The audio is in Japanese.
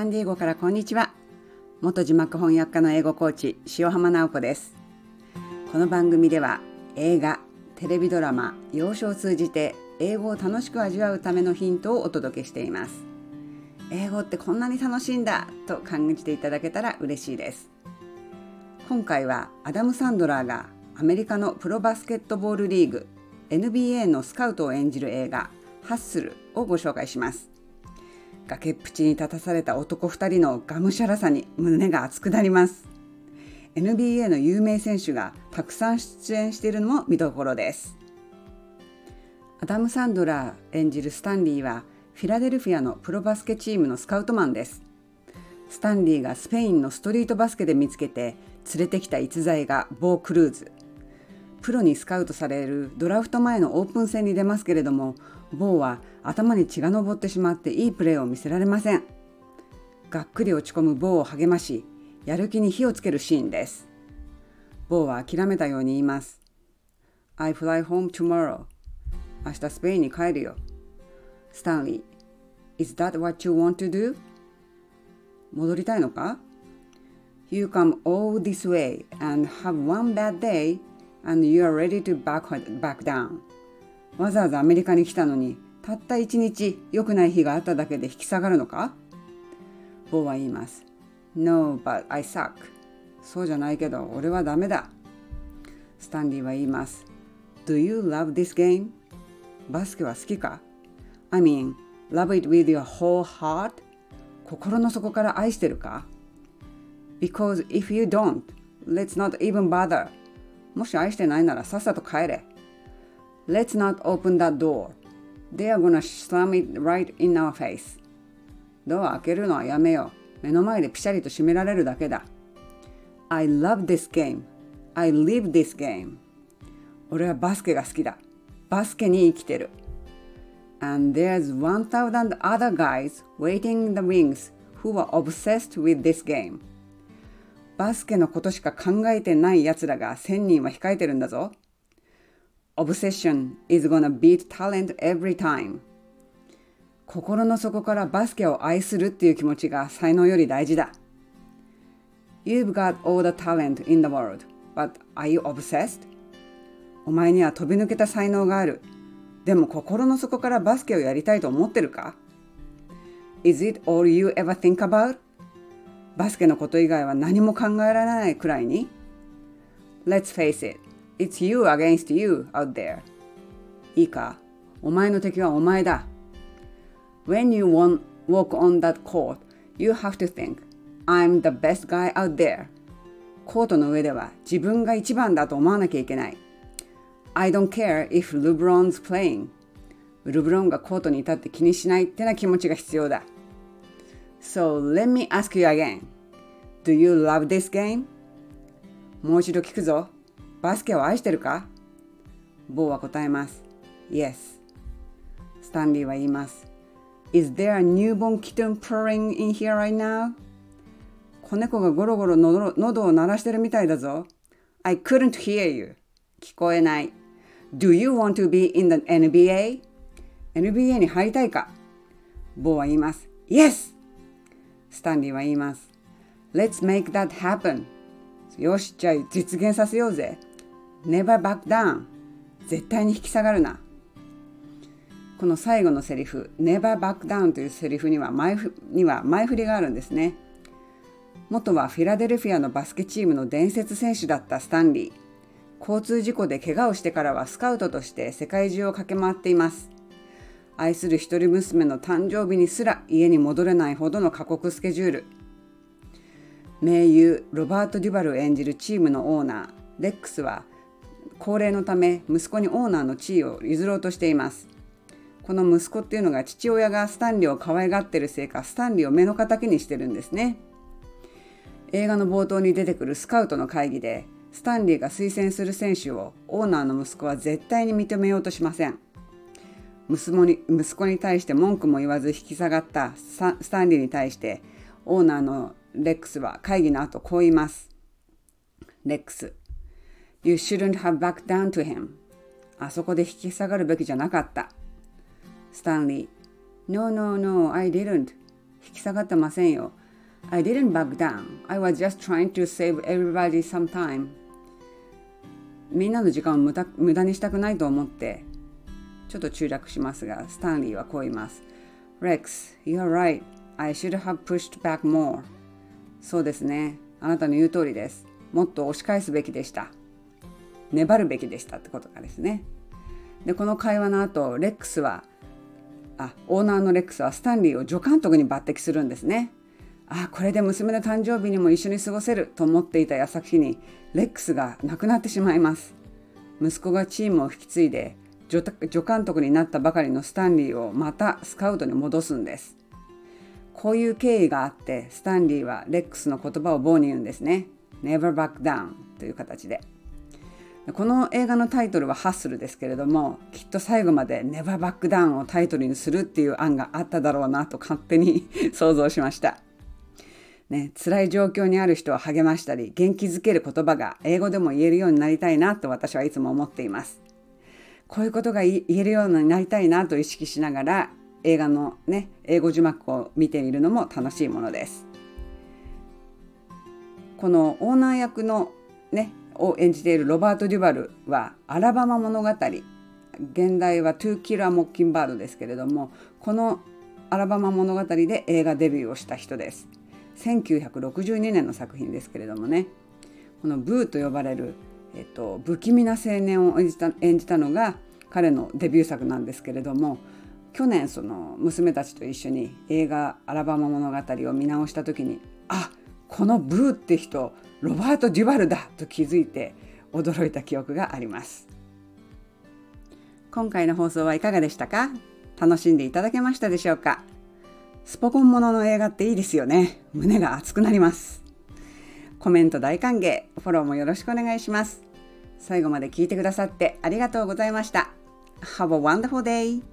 サンディエゴからこんにちは。元字幕翻訳家の英語コーチ塩浜直子です。この番組では映画テレビドラマ幼少を通じて英語を楽しく味わうためのヒントをお届けしています。英語ってこんなに楽しいんだと感じていただけたら嬉しいです。今回はアダム・サンドラーがアメリカのプロバスケットボールリーグ NBA のスカウトを演じる映画ハッスルをご紹介します。崖っぷちに立たされた男2人のがむしゃらさに胸が熱くなります。NBA の有名選手がたくさん出演しているのも見どころです。アダム・サンドラー演じるスタンリーはフィラデルフィアのプロバスケチームのスカウトマンです。スタンリーがスペインのストリートバスケで見つけて連れてきた逸材がボー・クルーズ。プロにスカウトされるドラフト前のオープン戦に出ますけれどもボーは頭に血が上ってしまっていいプレーを見せられませんがっくり落ち込むボーを励ましやる気に火をつけるシーンですボーは諦めたように言います I fly home tomorrow 明日スペインに帰るよスタンリー Is that what you want to do? 戻りたいのか You come all this way and have one bad day and you are ready to back, back down わざわざアメリカに来たのにたった一日良くない日があっただけで引き下がるのか？ボーは言います。No, but I suck. そうじゃないけど俺はダメだ。スタンリーは言います。Do you love this game? バスケは好きか？I mean, love it with your whole heart? 心の底から愛してるか？Because if you don't, let's not even bother. もし愛してないならさっさと帰れ。Let's not open that door. They are gonna slam it right in our face. ドア開けるのはやめよう。目の前でピシャリと閉められるだけだ。I love this game. I live this game. 俺はバスケが好きだ。バスケに生きてる。And there's 1000 other guys waiting in the wings who are obsessed with this game. バスケのことしか考えてない奴らが1000人は控えてるんだぞ。Obsession is gonna beat talent every time. 心の底からバスケを愛するっていう気持ちが才能より大事だ。You've got all the talent in the world, but are you obsessed? お前には飛び抜けた才能がある。でも心の底からバスケをやりたいと思ってるか ?Is it all you ever think about? バスケのこと以外は何も考えられないくらいに Let's face it, it's you against you out there. いいか、お前の敵はお前だ。When you walk on that court, you have to think, I'm the best guy out there. コートの上では自分が一番だと思わなきゃいけない。I don't care if LeBron's playing. ルブロンがコートに立って気にしないってな気持ちが必要だ。So let me ask you again. Do you love this game? もう一度聞くぞ。バスケを愛してるかボーは答えます。Yes. スタンリーは言います。Is there a newborn kitten purring in here right now? 子猫がゴロゴロの喉を鳴らしてるみたいだぞ。I couldn't hear you. 聞こえない。Do you want to be in the NBA? NBA に入りたいかボーは言います。Yes! スタンリーは言います。Let's make that happen. よし、じゃあ実現させようぜ。Never back down. 絶対に引き下がるな。この最後のセリフ、Never back down というセリフには前には前振りがあるんですね。元はフィラデルフィアのバスケチームの伝説選手だったスタンリー。交通事故で怪我をしてからはスカウトとして世界中を駆け回っています。愛する一人娘の誕生日にすら家に戻れないほどの過酷スケジュール名優ロバート・デュバルを演じるチームのオーナーレックスは高齢のため息子にオーナーの地位を譲ろうとしています。この息子っていうのが父親がスタンリーを可愛がってるせいかスタンリーを目の敵にしてるんですね。映画の冒頭に出てくるスカウトの会議でスタンリーが推薦する選手をオーナーの息子は絶対に認めようとしません。息子に息子に対して文句も言わず引き下がったスタンリーに対してオーナーのレックスは会議の後こう言います。レックス。You shouldn't have backed down to him. あそこで引き下がるべきじゃなかった。スタンリー No, no, no, I didn't. 引き下がってませんよ。I didn't back down. I was just trying to save everybody some time. みんなの時間を無駄無駄にしたくないと思ってちょっと中略しますが、スタンリーはこう言います。Rex, you're right. I should have pushed back more. そうですね。あなたの言う通りです。もっと押し返すべきでした。粘るべきでしたってことがですね。で、この会話の後、レックスは、あ、オーナーのレックスはスタンリーを助監督に抜擢するんですね。あ、これで娘の誕生日にも一緒に過ごせると思っていた矢先に、レックスが亡くなってしまいます。息子がチームを引き継いで、助監督になったばかりのスタンリーをまたスカウトに戻すんです。こういう経緯があってスタンリーはレックスの言葉を棒に言うんですね。Never back down という形で。この映画のタイトルはハッスルですけれどもきっと最後まで Never back down をタイトルにするっていう案があっただろうなと勝手に 想像しました。ね、辛い状況にある人を励ましたり元気づける言葉が英語でも言えるようになりたいなと私はいつも思っています。こういうことが言えるようになりたいなと意識しながら映画のね英語字幕を見てみるのも楽しいものです。このオーナー役のねを演じているロバート・デュバルは「アラバマ物語」現代は「トゥー・キラー・モッキンバード」ですけれどもこの「アラバマ物語」で映画デビューをした人です。1962年の作品ですけれどもねこのブーと呼ばれるえっと、不気味な青年を演じた演じたのが彼のデビュー作なんですけれども去年その娘たちと一緒に映画「アラバマ物語」を見直した時にあこのブーって人ロバート・デュバルだと気づいて驚いた記憶があります今回の放送はいかがでしたか？楽しんでいただけましたでしょうか？スポコンものの映画っていいですよね胸が熱くなりますコメント大歓迎、フォローもよろしくお願いします。最後まで聞いてくださってありがとうございました。Have a wonderful day!